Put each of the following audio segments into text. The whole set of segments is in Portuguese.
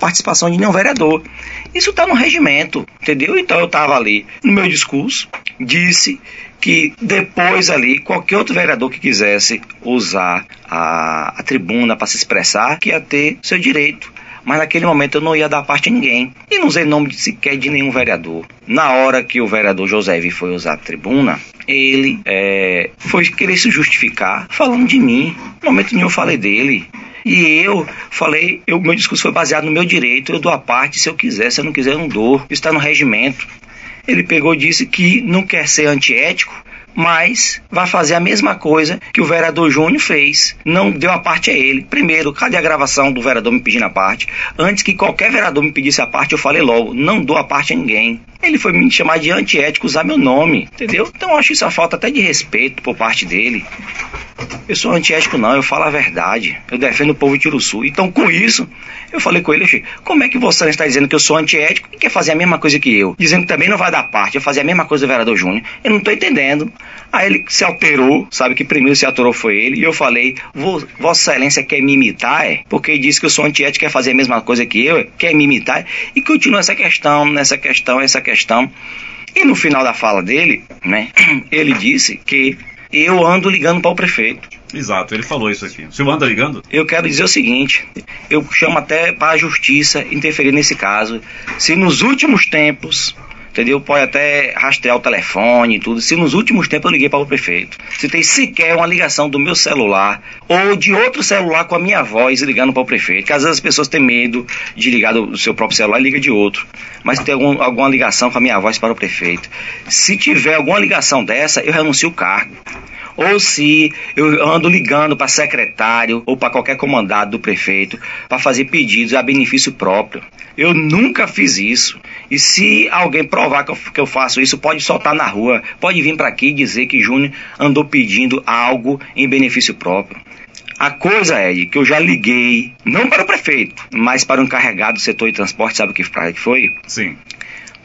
participação de nenhum vereador. Isso está no regimento, entendeu? Então eu estava ali no meu discurso, disse que depois ali, qualquer outro vereador que quisesse usar a, a tribuna para se expressar, que ia ter seu direito mas naquele momento eu não ia dar parte a ninguém. E não usei nome de sequer de nenhum vereador. Na hora que o vereador José foi usar a tribuna, ele é, foi querer se justificar falando de mim. No momento nenhum eu falei dele. E eu falei, o meu discurso foi baseado no meu direito, eu dou a parte se eu quiser, se eu não quiser eu não dou. Está no regimento. Ele pegou e disse que não quer ser antiético, mas vai fazer a mesma coisa que o vereador Júnior fez. Não deu a parte a ele. Primeiro, cadê a gravação do vereador me pedindo a parte? Antes que qualquer vereador me pedisse a parte, eu falei logo: não dou a parte a ninguém. Ele foi me chamar de antiético, usar meu nome, entendeu? Então eu acho isso a falta até de respeito por parte dele. Eu sou antiético, não, eu falo a verdade. Eu defendo o povo de Tiruçu. Então, com isso, eu falei com ele, como é que você está dizendo que eu sou antiético e quer fazer a mesma coisa que eu? Dizendo que também não vai dar parte, eu fazer a mesma coisa do vereador Júnior. Eu não estou entendendo. Aí ele se alterou, sabe que primeiro se alterou foi ele, e eu falei, Vossa Excelência quer me imitar, é? Porque disse que eu sou antiético, quer fazer a mesma coisa que eu, quer me imitar, e continua essa questão, nessa questão, essa questão. E no final da fala dele, né, ele disse que eu ando ligando para o prefeito. Exato, ele falou isso aqui. O senhor anda ligando? Eu quero dizer o seguinte: eu chamo até para a justiça interferir nesse caso. Se nos últimos tempos entendeu? Pode até rastrear o telefone e tudo. Se nos últimos tempos eu liguei para o prefeito, se tem sequer uma ligação do meu celular ou de outro celular com a minha voz ligando para o prefeito, que às vezes as pessoas têm medo de ligar do seu próprio celular e liga de outro, mas tem algum, alguma ligação com a minha voz para o prefeito. Se tiver alguma ligação dessa, eu renuncio o cargo ou se eu ando ligando para secretário ou para qualquer comandado do prefeito para fazer pedidos a benefício próprio. Eu nunca fiz isso. E se alguém provar que eu, que eu faço isso, pode soltar na rua, pode vir para aqui e dizer que Júnior andou pedindo algo em benefício próprio. A coisa é que eu já liguei, não para o prefeito, mas para o encarregado do setor de transporte, sabe o que foi? Sim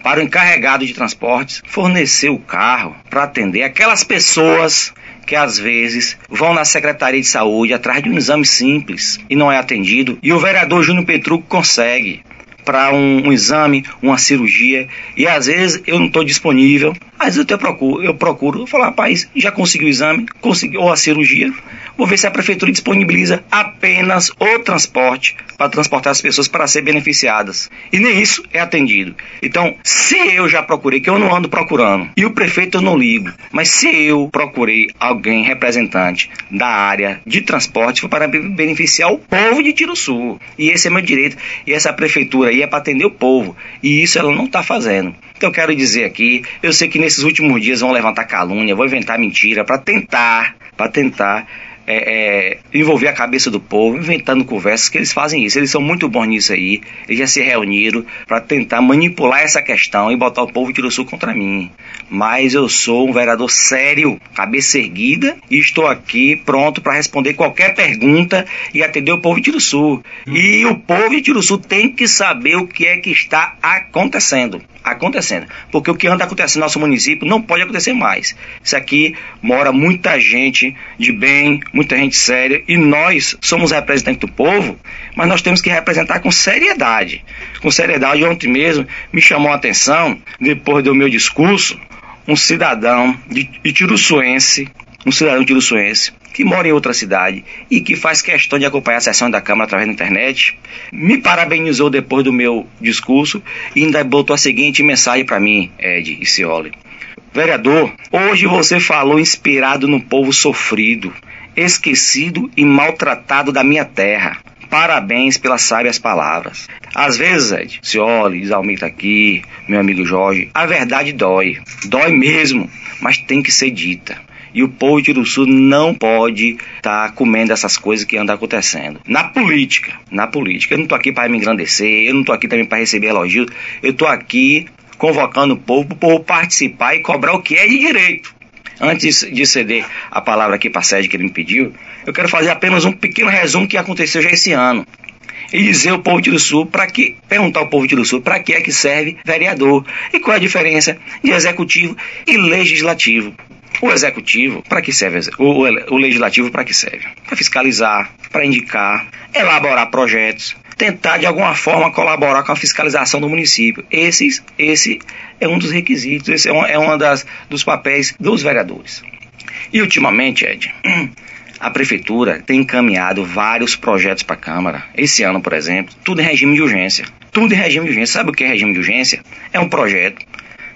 para o encarregado de transportes fornecer o carro para atender aquelas pessoas que às vezes vão na Secretaria de Saúde atrás de um exame simples e não é atendido, e o vereador Júnior Petruco consegue para um, um, exame, uma cirurgia, e às vezes eu não estou disponível, às vezes eu procuro, eu procuro, eu falo, rapaz, já consegui o exame, conseguiu a cirurgia, vou ver se a prefeitura disponibiliza apenas o transporte para transportar as pessoas para ser beneficiadas. E nem isso é atendido. Então, se eu já procurei, que eu não ando procurando, e o prefeito eu não ligo, mas se eu procurei alguém representante da área de transporte, foi para beneficiar o povo de Tiro Sul. E esse é meu direito. E essa prefeitura aí é para atender o povo. E isso ela não está fazendo. Então eu quero dizer aqui, eu sei que nesses últimos dias vão levantar calúnia, vão inventar mentira para tentar, para tentar é, é, envolver a cabeça do povo, inventando conversas, que eles fazem isso. Eles são muito bons nisso aí. Eles já se reuniram para tentar manipular essa questão e botar o povo de Sul contra mim. Mas eu sou um vereador sério, cabeça erguida, e estou aqui pronto para responder qualquer pergunta e atender o povo de Sul. E o povo de Sul tem que saber o que é que está acontecendo. Acontecendo. Porque o que anda acontecendo no nosso município não pode acontecer mais. Isso aqui mora muita gente de bem, muita gente séria, e nós somos representantes do povo, mas nós temos que representar com seriedade. Com seriedade, ontem mesmo me chamou a atenção, depois do meu discurso, um cidadão de, de Tiruçuense, um cidadão de tiruçuense, que mora em outra cidade e que faz questão de acompanhar a sessão da Câmara através da internet, me parabenizou depois do meu discurso e ainda botou a seguinte mensagem para mim, Ed e Cioli. Vereador, hoje você falou inspirado no povo sofrido, esquecido e maltratado da minha terra. Parabéns pelas sábias palavras. Às vezes, Ed, se olha, tá aqui, meu amigo Jorge, a verdade dói. Dói mesmo, mas tem que ser dita. E o povo de Uruçu não pode estar tá comendo essas coisas que andam acontecendo. Na política, na política. Eu não estou aqui para me engrandecer, eu não estou aqui também para receber elogios. Eu estou aqui convocando o povo para o povo participar e cobrar o que é de direito. Antes de ceder a palavra aqui para sede que ele me pediu, eu quero fazer apenas um pequeno resumo que aconteceu já esse ano. E dizer ao povo de Sul para que perguntar ao povo de Sul para que é que serve vereador e qual é a diferença de executivo e legislativo. O executivo, para que serve? O, o legislativo, para que serve? Para fiscalizar, para indicar, elaborar projetos, tentar de alguma forma colaborar com a fiscalização do município. Esse, esse é um dos requisitos, esse é um é uma das, dos papéis dos vereadores. E ultimamente, Ed, a prefeitura tem encaminhado vários projetos para a Câmara. Esse ano, por exemplo, tudo em regime de urgência. Tudo em regime de urgência. Sabe o que é regime de urgência? É um projeto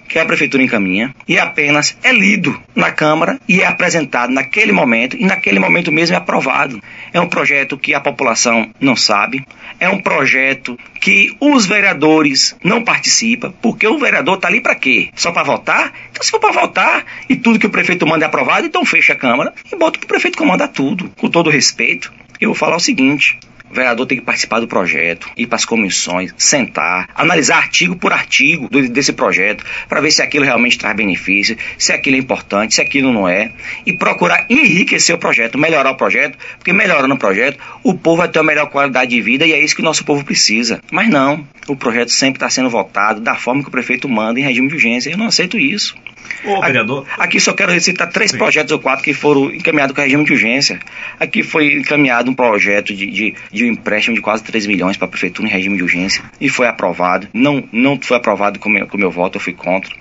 que a prefeitura encaminha e apenas é lido na Câmara e é apresentado naquele momento e naquele momento mesmo é aprovado. É um projeto que a população não sabe, é um projeto que os vereadores não participam, porque o vereador está ali para quê? Só para votar? Então, se for para votar e tudo que o prefeito manda é aprovado, então fecha a Câmara e bota para o prefeito comandar tudo, com todo respeito. Eu vou falar o seguinte: o vereador tem que participar do projeto, ir para as comissões, sentar, analisar artigo por artigo do, desse projeto, para ver se aquilo realmente traz benefício, se aquilo é importante, se aquilo não é, e procurar enriquecer o projeto, melhorar o projeto, porque melhorando o projeto, o povo vai ter uma melhor qualidade de vida e é isso que o nosso povo precisa. Mas não, o projeto sempre está sendo votado da forma que o prefeito manda em regime de urgência. Eu não aceito isso. Ô, vereador. Aqui, só quero citar três Sim. projetos ou quatro que foram encaminhados com regime de urgência. Aqui foi encaminhado um projeto de, de, de um empréstimo de quase 3 milhões para a prefeitura em regime de urgência e foi aprovado. Não, não foi aprovado com o meu, com meu voto, eu fui contra.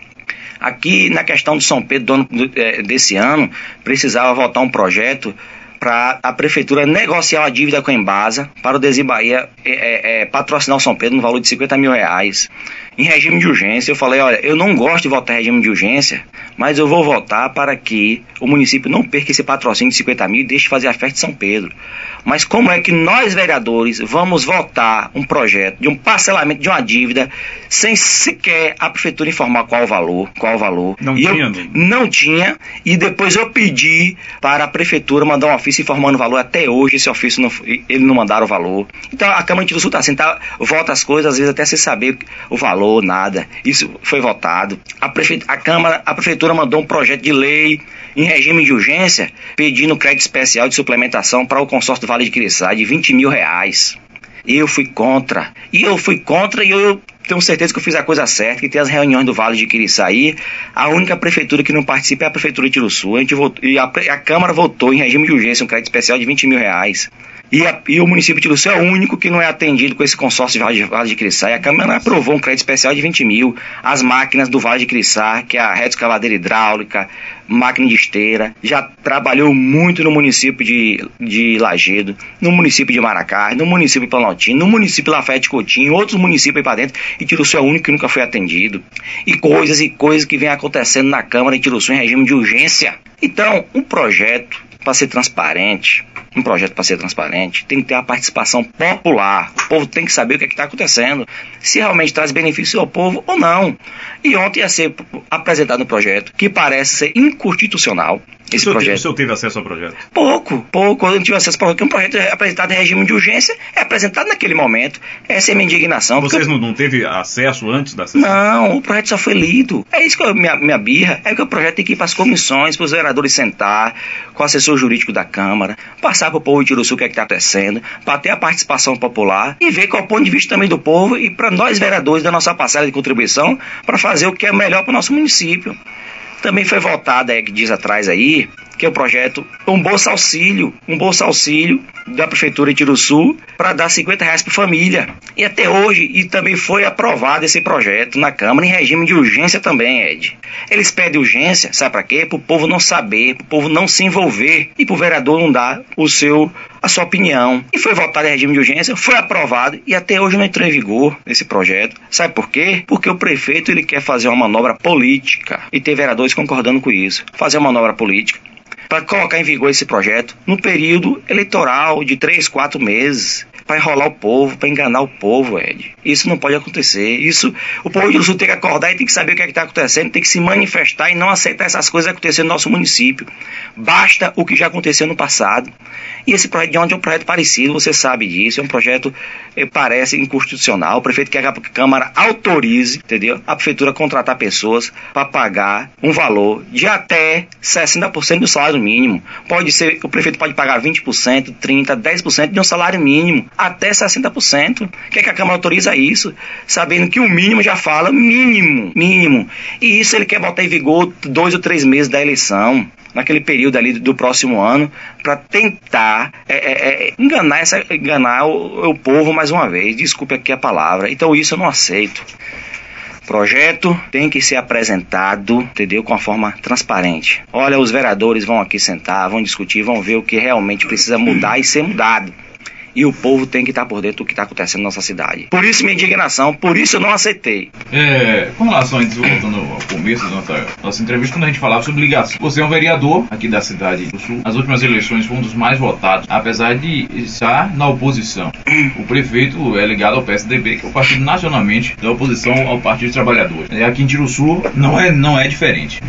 Aqui na questão do São Pedro do é, desse ano, precisava votar um projeto para a prefeitura negociar uma dívida com a Embasa para o Desibahia é, é, é, patrocinar o São Pedro no valor de 50 mil reais. Em regime de urgência, eu falei, olha, eu não gosto de votar em regime de urgência, mas eu vou votar para que o município não perca esse patrocínio de 50 mil e deixe de fazer a festa de São Pedro. Mas como é que nós, vereadores, vamos votar um projeto de um parcelamento de uma dívida sem sequer a prefeitura informar qual o valor, qual o valor? Não e tinha, Não tinha, e depois eu pedi para a prefeitura mandar um ofício informando o valor. Até hoje esse ofício não, ele não mandaram o valor. Então a Câmara de Sul está assim, tá, vota as coisas, às vezes até sem saber o valor, nada. Isso foi votado. A, prefe, a Câmara, a prefeitura mandou um projeto de lei em regime de urgência, pedindo crédito especial de suplementação para o consórcio do Vale de Quiriçá de 20 mil reais. Eu fui contra. E eu fui contra e eu tenho certeza que eu fiz a coisa certa, que tem as reuniões do Vale de Quiriçaí. A única prefeitura que não participa é a prefeitura de Tiruçu. A gente votou, e a, a Câmara votou em regime de urgência um crédito especial de 20 mil reais. E, a, e, o município de Tiruçu é o único que não é atendido com esse consórcio de Vale de, vale de. E a Câmara aprovou um crédito especial de 20 mil. As máquinas do Vale de Crissá, que é a reta escavadeira hidráulica, máquina de esteira, já trabalhou muito no município de, de Lagedo, no município de Maracá, no município de Planaltino, no município de Lafayette Coutinho, outros municípios aí para dentro, e Tiruçu é o único que nunca foi atendido. E coisas e coisas que vem acontecendo na Câmara de Tiruçu em regime de urgência. Então, um projeto para ser transparente, um projeto para ser transparente, tem que ter a participação popular. O povo tem que saber o que é está acontecendo, se realmente traz benefício ao povo ou não. E ontem ia ser apresentado um projeto que parece ser inconstitucional. Esse o projeto. o senhor teve acesso ao projeto? Pouco, pouco. Eu não tive acesso ao projeto, porque um projeto é apresentado em regime de urgência é apresentado naquele momento. Essa é a minha indignação. Vocês não, não teve acesso antes da sessão? Não, o projeto só foi lido. É isso que eu, minha, minha birra. É que o projeto tem que ir para as comissões, para os vereadores sentar, com o assessor jurídico da Câmara, passar para o povo de Tiruçu o que é está acontecendo, para ter a participação popular e ver qual é o ponto de vista também do povo e para nós vereadores da nossa parcela de contribuição para fazer o que é melhor para o nosso município. Também foi votado, é, que diz atrás aí, que é o projeto Um Bolsa Auxílio, um Bolsa Auxílio da Prefeitura de Tiruçu para dar 50 reais por família. E até hoje, e também foi aprovado esse projeto na Câmara em regime de urgência também, Ed. Eles pedem urgência, sabe para quê? Para o povo não saber, para o povo não se envolver e para o vereador não dar o seu a sua opinião. E foi votado em regime de urgência, foi aprovado e até hoje não entrou em vigor esse projeto. Sabe por quê? Porque o prefeito ele quer fazer uma manobra política e tem vereadores concordando com isso. Fazer uma manobra política para colocar em vigor esse projeto no período eleitoral de três, quatro meses para enrolar o povo, para enganar o povo, Ed. Isso não pode acontecer. Isso, o povo de Sul tem que acordar e tem que saber o que é está acontecendo, tem que se manifestar e não aceitar essas coisas acontecendo no nosso município. Basta o que já aconteceu no passado. E esse projeto de onde é um projeto parecido, você sabe disso, é um projeto eh, parece inconstitucional. O prefeito quer que a Câmara autorize, entendeu? A prefeitura contratar pessoas para pagar um valor de até 60% do salário mínimo. Pode ser, o prefeito pode pagar 20%, 30%, 10% de um salário mínimo até 60%. Quer que a Câmara autoriza isso, sabendo que o mínimo já fala mínimo, mínimo. E isso ele quer botar em vigor dois ou três meses da eleição. naquele período ali do próximo ano, para tentar é, é, é, enganar, essa, enganar o, o povo mais uma vez. Desculpe aqui a palavra. Então isso eu não aceito projeto tem que ser apresentado, entendeu? Com a forma transparente. Olha, os vereadores vão aqui sentar, vão discutir, vão ver o que realmente precisa mudar e ser mudado e o povo tem que estar por dentro do que está acontecendo na nossa cidade. Por isso minha indignação, por isso eu não aceitei. É, com relação a isso, voltando ao começo da nossa, nossa entrevista, quando a gente falava sobre ligação, você é um vereador aqui da cidade do Sul. As últimas eleições foi um dos mais votados, apesar de estar na oposição. O prefeito é ligado ao PSDB, que é o partido nacionalmente da oposição ao Partido dos Trabalhadores. E aqui em Tiruçu não é, não é diferente.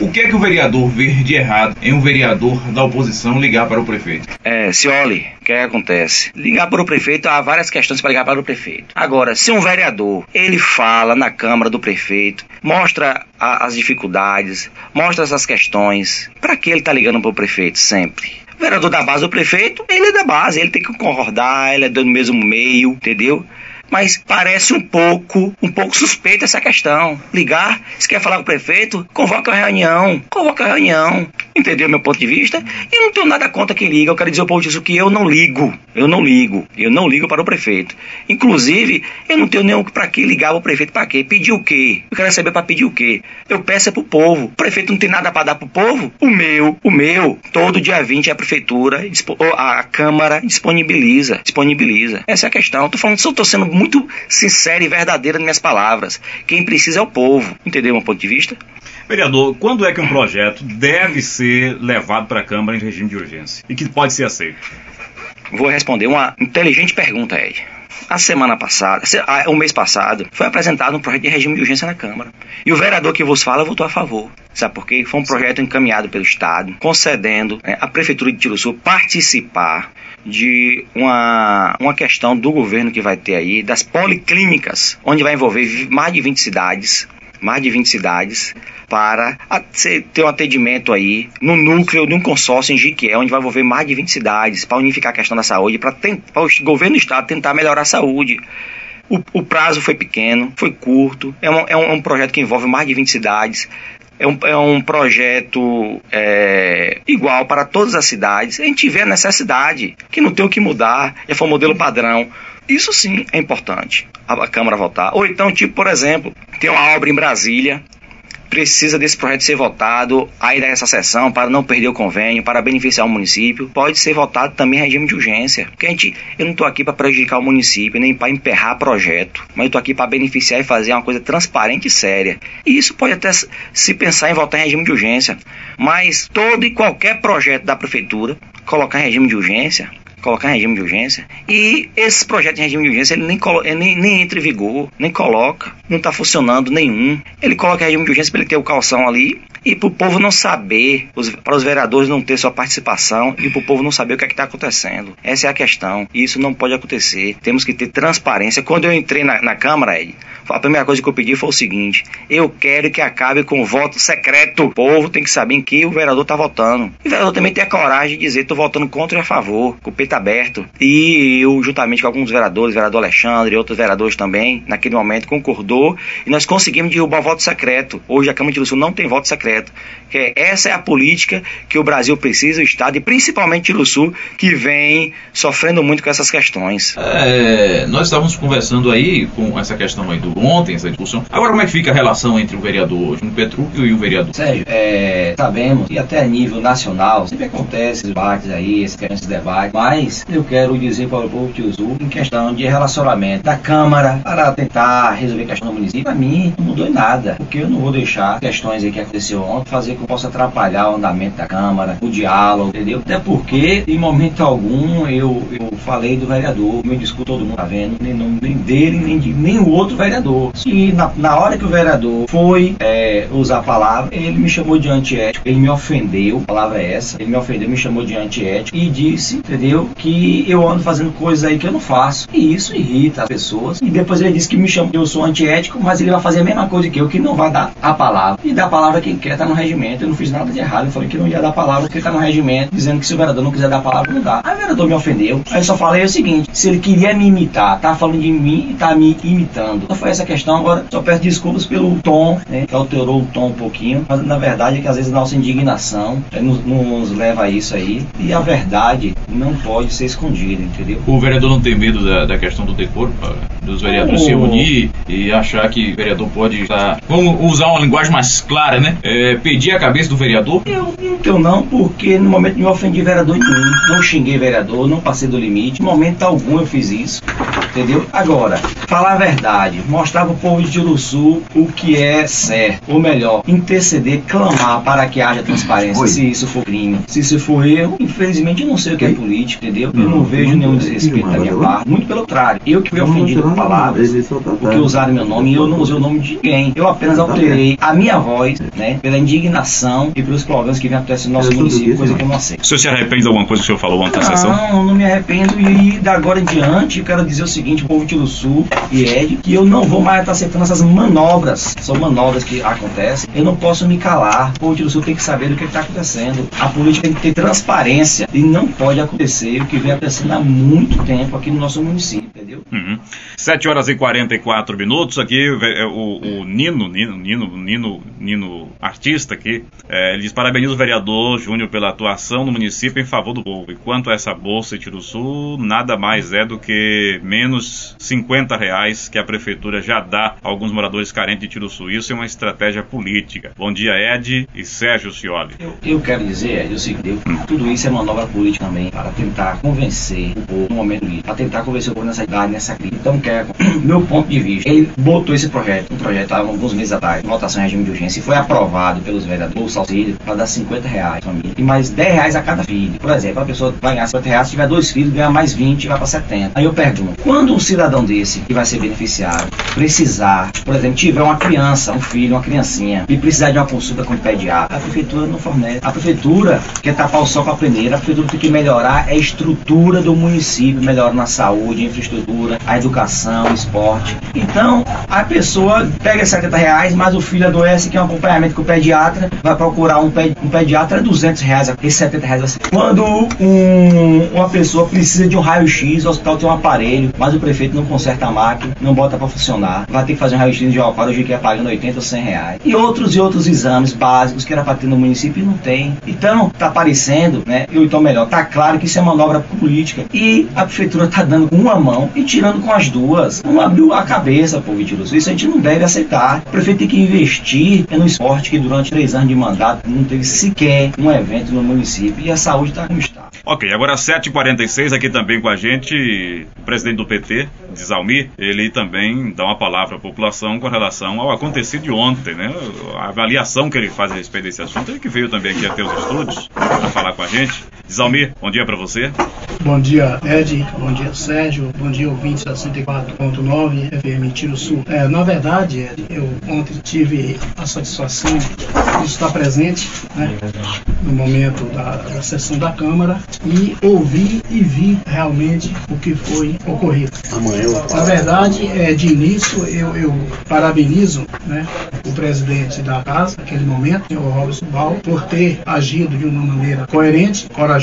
O que é que o vereador vê de errado em um vereador da oposição ligar para o prefeito? É, se olhe, o que acontece? Ligar para o prefeito, há várias questões para ligar para o prefeito. Agora, se um vereador, ele fala na Câmara do prefeito, mostra a, as dificuldades, mostra essas questões, para que ele está ligando para o prefeito sempre? O vereador da base do prefeito, ele é da base, ele tem que concordar, ele é do mesmo meio, entendeu? Mas parece um pouco, um pouco suspeita essa questão. Ligar, se quer falar com o prefeito, convoca a reunião, convoca a reunião. Entendeu meu ponto de vista? E não tenho nada contra quem liga. Eu quero dizer ao povo disso que eu não ligo. Eu não ligo. Eu não ligo para o prefeito. Inclusive, eu não tenho nenhum para que ligar o prefeito para quê? Pedir o quê? Eu quero saber para pedir o quê? Eu peço é pro povo. O prefeito não tem nada para dar pro povo? O meu, o meu, todo dia 20 a prefeitura, a Câmara disponibiliza, disponibiliza. Essa é a questão. Tô falando, só tô sendo muito sincera e verdadeira nas minhas palavras. Quem precisa é o povo. Entendeu meu ponto de vista? Vereador, quando é que um projeto deve ser levado para a Câmara em regime de urgência e que pode ser aceito? Vou responder uma inteligente pergunta, Ed. A semana passada, o mês passado, foi apresentado um projeto de regime de urgência na Câmara. E o vereador que vos fala votou a favor. Sabe por quê? Foi um projeto encaminhado pelo Estado, concedendo né, à Prefeitura de Tiruçu participar de uma, uma questão do governo que vai ter aí, das policlínicas, onde vai envolver mais de 20 cidades, mais de 20 cidades, para ter um atendimento aí no núcleo de um consórcio em Jiquié, onde vai envolver mais de 20 cidades, para unificar a questão da saúde, para o governo do estado tentar melhorar a saúde. O, o, prazo foi pequeno, foi curto, é um, é um projeto que envolve mais de 20 cidades, é um, é um projeto é, igual para todas as cidades. A gente a necessidade, que não tem o que mudar, já foi um modelo padrão. Isso sim é importante, a, a Câmara votar. Ou então, tipo, por exemplo, tem uma obra em Brasília, precisa desse projeto ser votado aí dessa sessão para não perder o convênio, para beneficiar o município, pode ser votado também em regime de urgência. Porque a gente, eu não estou aqui para prejudicar o município, nem para emperrar projeto, mas eu estou aqui para beneficiar e fazer uma coisa transparente e séria. E isso pode até se pensar em votar em regime de urgência. Mas todo e qualquer projeto da prefeitura, colocar em regime de urgência, colocar em regime de urgência. E esse projeto em regime de urgência, ele nem, ele nem, nem entra em vigor, nem coloca, não está funcionando nenhum. Ele coloca em regime de urgência para ele ter o calção ali e para o povo não saber, para os vereadores não ter sua participação e para o povo não saber o que é está acontecendo. Essa é a questão. E isso não pode acontecer. Temos que ter transparência. Quando eu entrei na, na Câmara, Ed, a primeira coisa que eu pedi foi o seguinte: eu quero que acabe com o voto secreto. O povo tem que saber em que o vereador está votando. E o vereador também tem a coragem de dizer: estou votando contra ou a favor, o peito aberto. E eu, juntamente com alguns vereadores, o vereador Alexandre e outros vereadores também, naquele momento concordou e nós conseguimos derrubar o voto secreto. Hoje a Câmara de Sul não tem voto secreto. Que essa é a política que o Brasil precisa, o Estado, e principalmente o Sul, que vem sofrendo muito com essas questões. É, nós estávamos conversando aí com essa questão aí do ontem, essa discussão. Agora, como é que fica a relação entre o vereador Júnior Petrúquio e o vereador? Sérgio, é, sabemos que até a nível nacional sempre acontece esses debates aí, esses debates, mas eu quero dizer para o povo de Uzu em questão de relacionamento da Câmara para tentar resolver a questão do município, para mim não mudou em nada, porque eu não vou deixar questões aí que aconteceu ontem fazer que possa atrapalhar o andamento da Câmara, o diálogo, entendeu? Até porque, em momento algum, eu, eu falei do vereador, meu discurso todo mundo tá vendo, nem, nem dele, nem, de, o outro vereador. E na, na hora que o vereador foi é, usar a palavra, ele me chamou de antiético, ele me ofendeu, a palavra é essa, ele me ofendeu, me chamou de antiético e disse, entendeu, que eu ando fazendo coisas aí que eu não faço. E isso irrita as pessoas. E depois ele disse que me chamou, eu sou antiético, mas ele vai fazer a mesma coisa que eu, que não vai dar a palavra. E dar a palavra quem quer, tá no regimento, eu não fiz nada de errado. Eu falei que não ia dar palavra porque tá no regimento, dizendo que se o vereador não quiser dar palavra, não dá. Aí o vereador me ofendeu. Aí eu só falei o seguinte: se ele queria me imitar, tá falando de mim e tá me imitando. Então foi essa questão. Agora só peço desculpas pelo tom, né, que alterou tom um pouquinho, mas na verdade é que às vezes a nossa indignação é, nos, nos, leva a isso aí e a verdade não pode ser escondida, entendeu? O vereador não tem medo da, da questão do decoro, dos vereadores oh. se unir e achar que o vereador pode estar, vamos usar uma linguagem mais clara, né? É, pedir a cabeça do vereador? Eu não tenho não, porque no momento não ofendi vereador nenhum, não xinguei vereador, não passei do limite, no momento algum eu fiz isso, entendeu? Agora, falar a verdade, mostrar para o povo de Juruçu o que é certo, ou melhor, interceder, clamar para que haja transparência, Oi. se isso for crime. Se isso for erro, infelizmente eu não sei o que é política, entendeu? Eu não, vejo nenhum desrespeito da minha parte, muito pelo contrário. Eu que fui ofendido com palavras, porque usaram meu nome e eu não usei o nome de ninguém. Eu apenas alterei a minha voz, né, pela indignação e pelos problemas que vem acontecendo no nosso município, coisa que eu não aceito. O senhor se arrepende de alguma coisa que o senhor falou ontem na sessão? Não, não me arrependo e da agora em diante eu quero dizer o seguinte, o povo Tiro Sul e Ed, que eu não vou mais estar aceitando essas manobras, são manobras que acontecem, eu não posso me calar, o povo Tiro Sul tem que saber do que está acontecendo, a política tem que ter transparência e não pode acontecer o que vem acontecendo há muito tempo aqui no nosso município, entendeu? Uhum. 7 horas e 44 minutos aqui, o, o Nino, Nino, Nino, Nino, Nino, artista aqui, é, ele diz, parabeniza o vereador Júnior pela atuação no município em favor do povo, e quanto a essa bolsa de Sul, nada mais é do que menos 50 reais que a prefeitura já dá a alguns moradores carentes de Tiro. Isso é uma estratégia política. Bom dia, Ed e Sérgio Cioli. Eu, eu quero dizer, Ed, o seguinte, hum. tudo isso é manobra política também, para tentar convencer o povo no momento para tentar convencer o povo nessa idade, nessa crise. Então, quero, meu ponto de vista, ele botou esse projeto, um projeto há alguns meses atrás, votação em regime de urgência, e foi aprovado pelos vereadores, o auxílio, para dar 50 reais família, e mais 10 reais a cada filho. Por exemplo, a pessoa vai ganhar 50 reais, se tiver dois filhos, ganha mais 20 e vai para 70. Aí eu pergunto, quando um cidadão desse que vai ser beneficiário precisar, por exemplo, tiver uma criança, um filho, uma criancinha, e precisar de uma consulta com o pediatra, a prefeitura não fornece. A prefeitura quer tapar o sol com a peneira, a prefeitura tem que melhorar a estrutura do município, melhorando a saúde, a infraestrutura, a educação, o esporte. Então, a pessoa pega 70 reais, mas o filho adoece, quer um acompanhamento com o pediatra, vai procurar um, um pediatra, é 200 reais, esses 70 reais. Quando um, uma pessoa precisa de um raio-x, o hospital tem um aparelho, mas o prefeito não conserta a máquina, não bota para funcionar, vai ter que fazer um raio-x de Alparo, hoje que é pagando 80 ou 100 reais. E outros e outros exames básicos que era para ter no município e não tem. Então, tá aparecendo, né? Ou então melhor, tá claro que isso é manobra política. E a prefeitura tá dando com uma mão e tirando com as duas. Não abriu a cabeça, povo de Isso a gente não deve aceitar. O prefeito tem que investir no esporte que durante três anos de mandato não teve sequer um evento no município. E a saúde está no estado. Ok, agora 7h46 aqui também com a gente, o presidente do PT, Desalmir, ele também dá uma palavra à população com relação ao acontecido de ontem, né? A avaliação que ele faz a respeito desse assunto, ele que veio também aqui até os estúdios para falar com a gente. Desalmir, bom dia para você. Bom dia, Ed. Bom dia, Sérgio. Bom dia, ouvinte 64.9 FM Tiro Sul. É, na verdade, Ed, eu ontem tive a satisfação de estar presente né, no momento da, da sessão da Câmara e ouvi e vi realmente o que foi ocorrido. Na verdade, é, de início, eu, eu parabenizo né, o presidente da casa, naquele momento, o Robson Bal, por ter agido de uma maneira coerente, corajosa,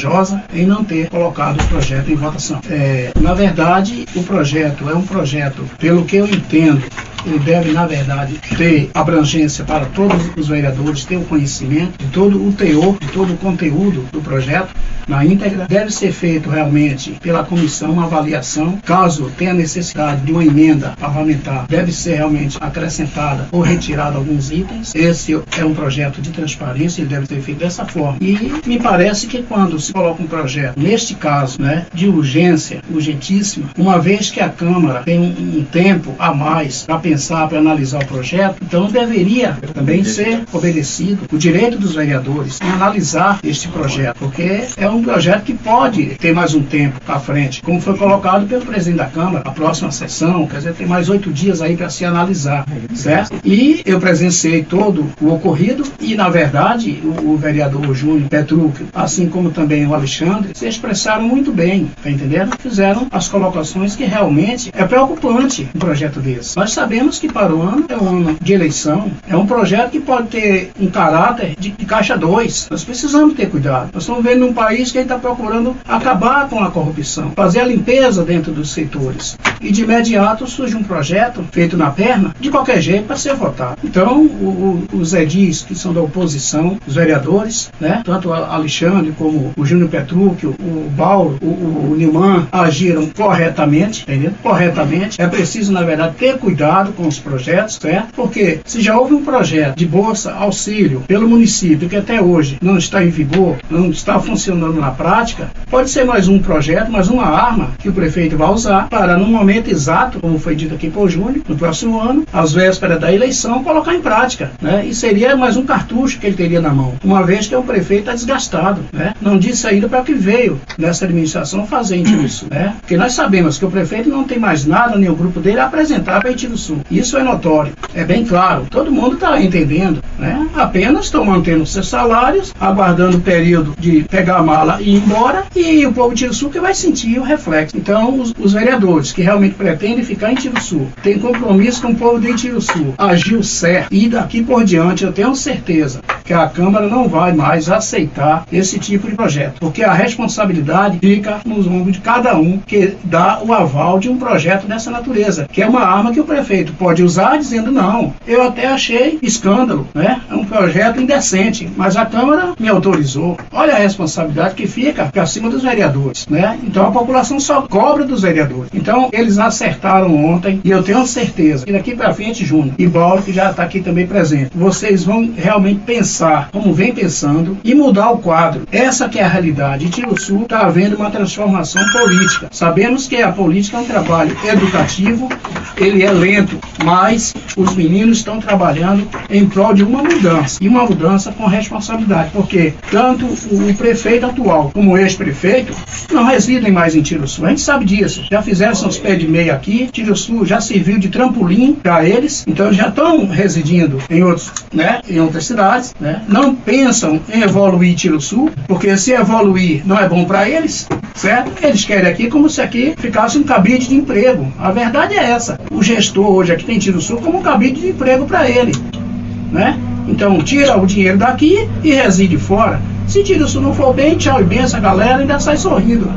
em não ter colocado o projeto em votação. É, na verdade, o projeto é um projeto, pelo que eu entendo, ele deve, na verdade, ter abrangência para todos os vereadores, ter o conhecimento de todo o teor, de todo o conteúdo do projeto na íntegra. Deve ser feito realmente pela comissão uma avaliação. Caso tenha necessidade de uma emenda parlamentar, deve ser realmente acrescentada ou retirada alguns itens. Esse é um projeto de transparência, ele deve ser feito dessa forma. E me parece que quando se coloca um projeto, neste caso, né, de urgência, urgentíssima, uma vez que a Câmara tem um, tempo a mais para pensar, para analisar o projeto, então deveria também ser obedecido o direito dos vereadores em analisar este projeto, porque é um projeto que pode ter mais um tempo para frente, como foi colocado pelo presidente da Câmara, a próxima sessão, quer dizer, tem mais oito dias aí para se analisar, certo? E eu presenciei todo o ocorrido e, na verdade, o, o vereador Júnior Petrucci, assim como também o Alexandre, se expressaram muito bem, tá entendendo? Fizeram as colocações que realmente é preocupante um projeto desse. Nós sabemos sabemos que para o ano é um ano de eleição, é um projeto que pode ter um caráter de, de caixa 2. Nós precisamos ter cuidado. Nós estamos vendo um país que está procurando acabar com a corrupção, fazer a limpeza dentro dos setores. E de imediato surge um projeto feito na perna, de qualquer jeito, para ser votado. Então, o, o, os edis que são da oposição, os vereadores, né, tanto o Alexandre como o Júnior Petrúquio, o Paulo, o, o, o Nilman, agiram corretamente, entendeu? Corretamente. É preciso, na verdade, ter cuidado com os projetos, certo? Porque se já houve um projeto de bolsa auxílio pelo município que até hoje não está em vigor, não está funcionando na prática, pode ser mais um projeto, mais uma arma que o prefeito vai usar para, no momento exato, como foi dito aqui por Júnior, no próximo ano, às vésperas da eleição, colocar em prática. Né? E seria mais um cartucho que ele teria na mão, uma vez que o prefeito está desgastado. Né? Não disse ainda para que veio nessa administração em Sul. Né? Porque nós sabemos que o prefeito não tem mais nada, nem o grupo dele, a apresentar para Tiro Sul. Isso é notório, é bem claro, todo mundo está entendendo. Né? Apenas estão mantendo seus salários, aguardando o período de pegar a mala e ir embora, e o povo de Sul que vai sentir o reflexo. Então, os, os vereadores que realmente pretendem ficar em Tiro Sul, têm compromisso com o povo de Tiro Sul, agiu certo, e daqui por diante eu tenho certeza que a Câmara não vai mais aceitar esse tipo de projeto, porque a responsabilidade fica nos ombros de cada um que dá o aval de um projeto dessa natureza, que é uma arma que o prefeito pode usar dizendo não, eu até achei escândalo, né? É um projeto indecente, mas a Câmara me autorizou. Olha a responsabilidade que fica acima dos vereadores, né? Então a população só cobra dos vereadores. Então eles acertaram ontem e eu tenho certeza que daqui para frente, Júnior e Paulo, que já está aqui também presente, vocês vão realmente pensar como vem pensando e mudar o quadro. Essa que é a realidade. Tiro Sul está havendo uma transformação política. Sabemos que a política é um trabalho educativo, ele é lento, mas os meninos estão trabalhando em prol de uma mudança e uma mudança com responsabilidade, porque tanto o prefeito atual como o ex-prefeito não residem mais em Tiro Sul. A gente sabe disso. Já fizeram seus pés de meia aqui, Tiro Sul já serviu de trampolim para eles, então já estão residindo em outros, né, em outras cidades, né? Não pensam em evoluir Tiro Sul, porque se evoluir não é bom para eles, certo? Eles querem aqui como se aqui ficasse um cabide de emprego. A verdade é essa. O gestor hoje aqui tem Tiro Sul como um cabide de emprego para ele, né? Então tira o dinheiro daqui e reside fora. Se Tiro Sul não for bem, tchau e benção, a galera ainda sai sorrindo.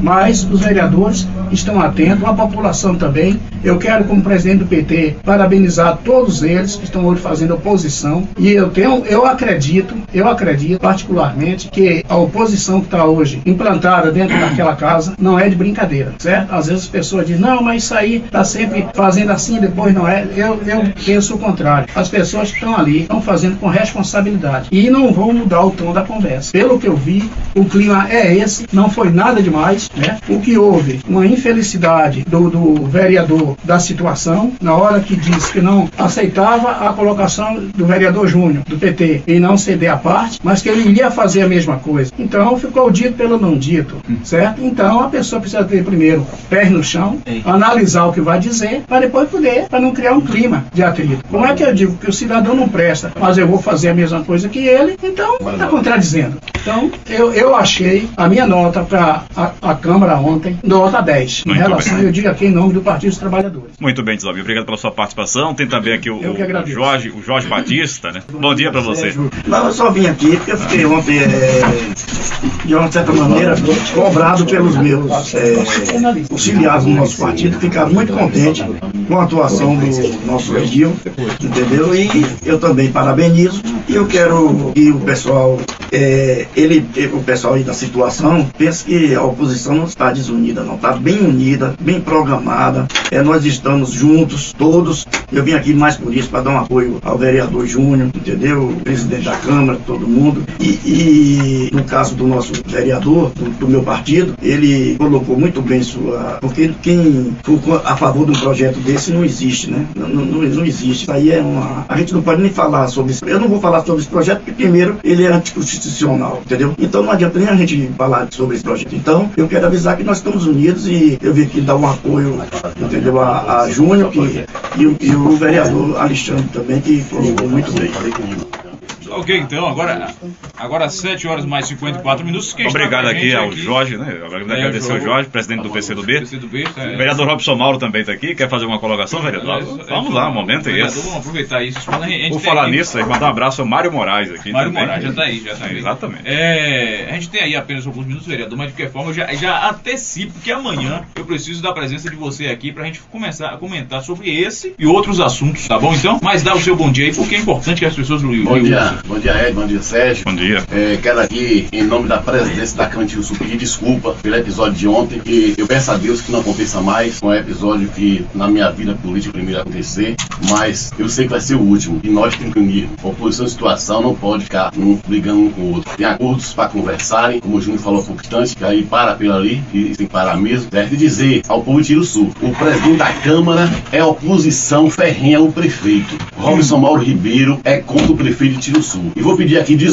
Mas os vereadores estão atentos, a população também. Eu quero, como presidente do PT, parabenizar todos eles que estão hoje fazendo oposição. E eu tenho, eu acredito, eu acredito particularmente que a oposição que está hoje implantada dentro daquela casa não é de brincadeira, certo? Às vezes as pessoas dizem, não, mas isso aí está sempre fazendo assim, depois não é. Eu, eu penso o contrário. As pessoas que estão ali estão fazendo com responsabilidade e não vão mudar o tom da conversa. Pelo que eu vi, o clima é esse, não foi nada demais, né? O que houve, uma infelicidade do, do vereador da situação, na hora que disse que não aceitava a colocação do vereador Júnior, do PT, e não ceder a parte, mas que ele iria fazer a mesma coisa. Então ficou dito pelo não dito, certo? Então a pessoa precisa ter primeiro pés no chão, analisar o que vai dizer, para depois poder, para não criar um clima de atrito. Como é que eu digo que o cidadão não presta, mas eu vou fazer a mesma coisa que ele, então está contradizendo. Então eu, eu achei a minha nota para a, a Câmara ontem, nota 10 em relação, bem. eu digo aqui em nome do Partido dos Trabalhadores. Muito bem, Deslávio. Obrigado pela sua participação. Tem também aqui o, o Jorge, o Jorge Batista, né? Bom dia para você. Não, eu só vim aqui porque eu fiquei ontem, é, de uma certa maneira, cobrado pelos meus é, auxiliares do nosso partido. Ficaram muito contentes com a atuação do nosso Edil, entendeu? E eu também parabenizo. E eu quero que o pessoal, é, ele, o pessoal aí da situação, pense que a oposição não está desunida, não. Está bem unida, bem programada. É, nós estamos juntos, todos. Eu vim aqui mais por isso, para dar um apoio ao vereador Júnior, entendeu? O presidente da Câmara, todo mundo. E, e no caso do nosso vereador, do, do, meu partido, ele colocou muito bem sua. Porque quem for a favor de um projeto desse não existe, né? Não, não, não existe. Isso aí é uma. A gente não pode nem falar sobre isso. Eu não vou falar sobre esse projeto, porque primeiro ele é anticonstitucional, entendeu? Então não adianta nem a gente falar sobre esse projeto. Então, eu quero avisar que nós estamos unidos e eu vim aqui dar um apoio, entendeu? A, a Júnior e, e o vereador Alexandre também, que colocou muito bem. Ok, então, agora, agora 7 horas mais 54 minutos. Quem Obrigado aqui ao aqui, Jorge, né? É, agradecer ao Jorge, presidente do PCdoB. PCdoB tá, é. Vereador Robson Mauro também está aqui. Quer fazer uma colocação, vereador? É, vamos lá, um momento aí. Vamos aproveitar isso. Por falar aqui, nisso, mandar um abraço ao Mário Moraes aqui. Mário também. Moraes, já está aí, já está aí. Exatamente. É, a gente tem aí apenas alguns minutos, vereador, mas de qualquer forma, eu já, já antecipo que amanhã eu preciso da presença de você aqui para a gente começar a comentar sobre esse e outros assuntos, tá bom? Então, mas dá o seu bom dia aí, porque é importante que as pessoas... Bom dia, bom dia Ed, bom dia Sérgio. Bom dia. É, quero aqui, em nome da presidência da Cantil Sul, pedir desculpa pelo episódio de ontem, que eu peço a Deus que não aconteça mais, um episódio que na minha vida política primeiro acontecer, mas eu sei que vai ser o último, e nós temos que unir. Oposição de situação não pode ficar um brigando um com o outro. Tem acordos para conversarem, como o Júnior falou há pouco instante, que aí para pela ali, e tem que parar mesmo, certo? E dizer ao povo de Tiro Sul, o presidente da Câmara é oposição ferrenha ao prefeito. Robson Mauro Ribeiro é contra o prefeito de Tiro Sul. E vou pedir aqui de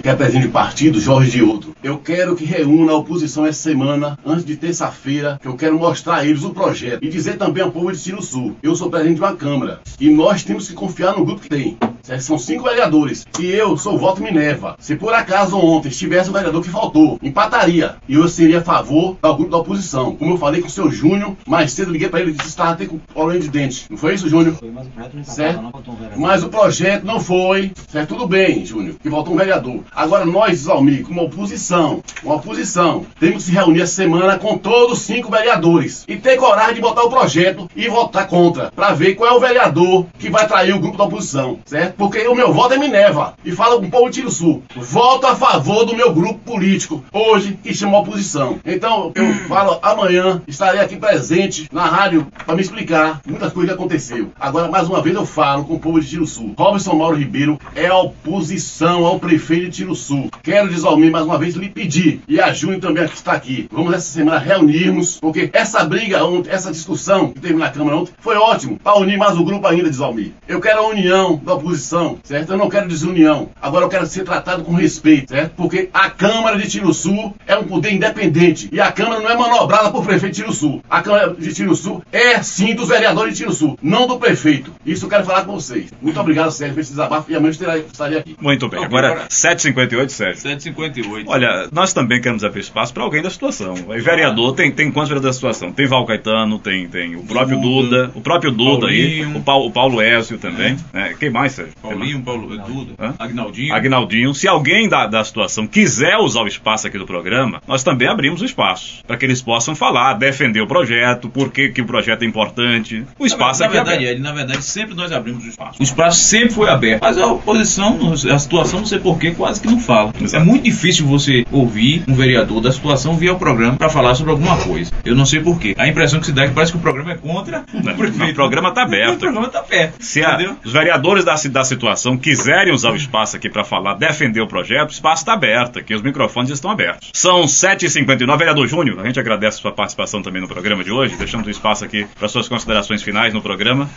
que é presidente de partido, Jorge Outro. Eu quero que reúna a oposição essa semana, antes de terça-feira, que eu quero mostrar a eles o projeto. E dizer também ao povo de Tiro Sul, eu sou presidente de uma Câmara. E nós temos que confiar no grupo que tem. São cinco vereadores. E eu sou voto Minerva. Se por acaso ontem estivesse um vereador que faltou, empataria. E eu seria a favor do grupo da oposição. Como eu falei com o seu Júnior, mais cedo liguei para ele e disse que estava até com problema de dente. Não foi isso, Júnior? Foi, mas o projeto não certo? Não, mas o projeto não foi. Certo? Tudo bem, Júnior, que voltou um vereador. Agora nós, Zalmir, como oposição, uma oposição, temos que se reunir essa semana com todos os cinco vereadores e ter coragem de botar o projeto e votar contra, para ver qual é o vereador que vai trair o grupo da oposição, certo? Porque o meu voto é Minerva e fala com o povo de Tiro Sul. Voto a favor do meu grupo político, hoje, que chama oposição. Então, eu falo amanhã, estarei aqui presente na rádio para me explicar muitas coisas que aconteceu. Agora, mais uma vez, eu falo com o povo de Tiro Sul. Robson Mauro Ribeiro é a oposição ao prefeito de Tiro Sul. Quero desalmir mais uma vez lhe pedir, e a Júnior também que está aqui. Vamos essa semana reunirmos, porque essa briga ontem, essa discussão que teve na Câmara ontem, foi ótimo para unir mais o grupo ainda, desalmir. Eu quero a união da oposição, certo? Eu não quero desunião. Agora eu quero ser tratado com respeito, certo? Porque a Câmara de Tiro Sul é um poder independente e a Câmara não é manobrada por prefeito de Tiro Sul. A Câmara de Tiro Sul é sim dos vereadores de Tiro Sul, não do prefeito. Isso eu quero falar com vocês. Muito obrigado, Sérgio, por esse desabafo e amanhã eu estarei aqui. Muito bem. Agora, agora 7h58, Sérgio. 7h58. Olha, nós também queremos abrir espaço para alguém da situação. Aí, vereador, tem, tem quantos vereadores da situação? Tem Val Caetano, tem, tem o próprio Duda, Duda o próprio Duda Paulinho. aí, o Paulo, o Paulo Ézio também. É. Né? Quem mais, Sérgio? Paulinho, Paulo, Duda, Hã? Agnaldinho. Agnaldinho. Se alguém da, da situação quiser usar o espaço aqui do programa, nós também abrimos o espaço para que eles possam falar, defender o projeto, por que, que o projeto é importante. O espaço na, aqui na verdade, é Na verdade, sempre nós abrimos o espaço. O espaço sempre foi aberto. Mas a oposição, a situação, não sei porquê, quase que não fala. Exato. É muito difícil você ouvir um vereador da situação vir ao programa para falar sobre alguma coisa. Eu não sei porquê. A impressão que se dá é que parece que o programa é contra o prefeito. O programa está aberto. O programa está aberto. Se a, os vereadores da, da situação quiserem usar o espaço aqui para falar, defender o projeto, o espaço está aberto, aqui os microfones estão abertos. São 7h59. Vereador Júnior, a gente agradece a sua participação também no programa de hoje. Deixamos o espaço aqui para suas considerações finais no programa.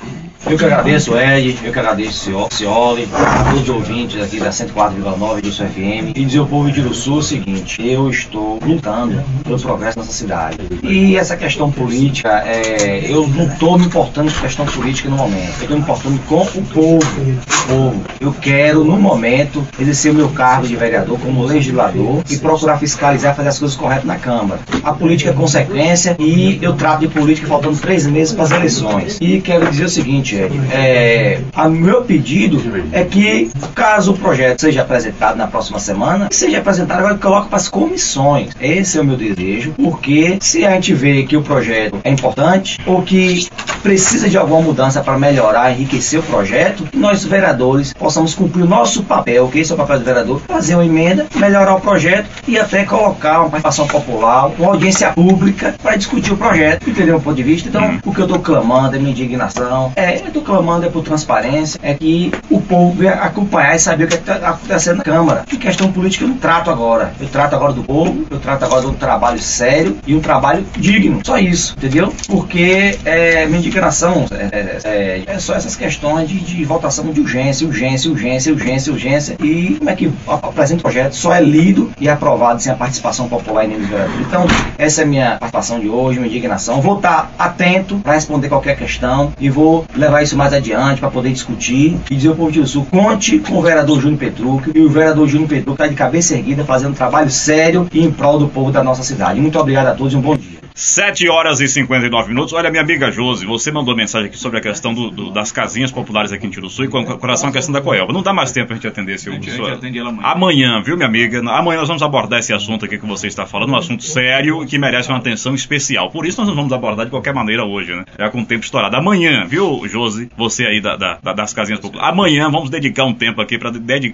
Eu que agradeço, Ed, eu que agradeço, Cioli, todos os ouvintes aqui da 104,9 do FM e dizer ao povo de Sul o seguinte: eu estou lutando pelo progresso dessa cidade. E essa questão política, é, eu não estou me importando com questão política no momento, eu estou me importando com o povo. Povo. Eu quero, no momento, exercer o meu cargo de vereador como legislador e procurar fiscalizar, fazer as coisas corretas na Câmara. A política é consequência e eu trato de política faltando três meses para as eleições. E quero dizer o seguinte, Ed, é, a meu pedido é que, caso o projeto seja apresentado na próxima semana, seja apresentado agora coloque para as comissões. Esse é o meu desejo, porque se a gente vê que o projeto é importante ou que precisa de alguma mudança para melhorar, enriquecer o projeto, nós vereadores possamos cumprir o nosso papel, que esse é o papel do vereador, fazer uma emenda, melhorar o projeto e até colocar uma participação popular, uma audiência pública para discutir o projeto, entendeu o ponto de vista? Então, o que eu estou clamando é minha indignação, é, eu estou clamando é por transparência, é que o povo venha acompanhar e saber o que está acontecendo na Câmara. Que questão política eu não trato agora. Eu trato agora do povo, eu trato agora de um trabalho sério e um trabalho digno. Só isso, entendeu? Porque é, minha indignação é, é, é só essas questões de, de votação de urgência, urgência, urgência, urgência, urgência. E como é que o presente projeto só é lido e aprovado sem a participação popular em nível vereador? Então, essa é a minha participação de hoje, minha indignação. Vou estar atento para responder qualquer questão e vou levar isso mais adiante para poder discutir e dizer ao povo de Sul, conte com o vereador Júnior Petrucci e o vereador Júnior Petrucci está de cabeça erguida fazendo um trabalho sério e em prol do povo da nossa cidade. Muito obrigado a todos e um bom dia. 7 horas e 59 minutos. Olha, minha amiga Josi, você mandou mensagem aqui sobre a questão do, do, das casinhas populares aqui em Tiruçu e com coração a questão da Coelba. Não dá mais tempo a gente atender esse A gente, a sua- gente atende ela amanhã. Amanhã, viu, minha amiga? Amanhã nós vamos abordar esse assunto aqui que você está falando, um assunto sério e que merece uma atenção especial. Por isso nós não vamos abordar de qualquer maneira hoje, né? Já com o tempo estourado. Amanhã, viu, Josi? Você aí da, da- da- das casinhas populares. Amanhã vamos dedicar um tempo aqui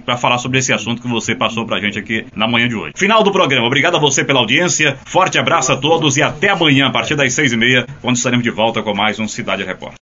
para falar sobre esse assunto que você passou pra gente aqui na manhã de hoje. Final do programa. Obrigado a você pela audiência. Forte abraço a todos e até amanhã, a partir das seis e meia, quando estaremos de volta com mais um Cidade Repórter.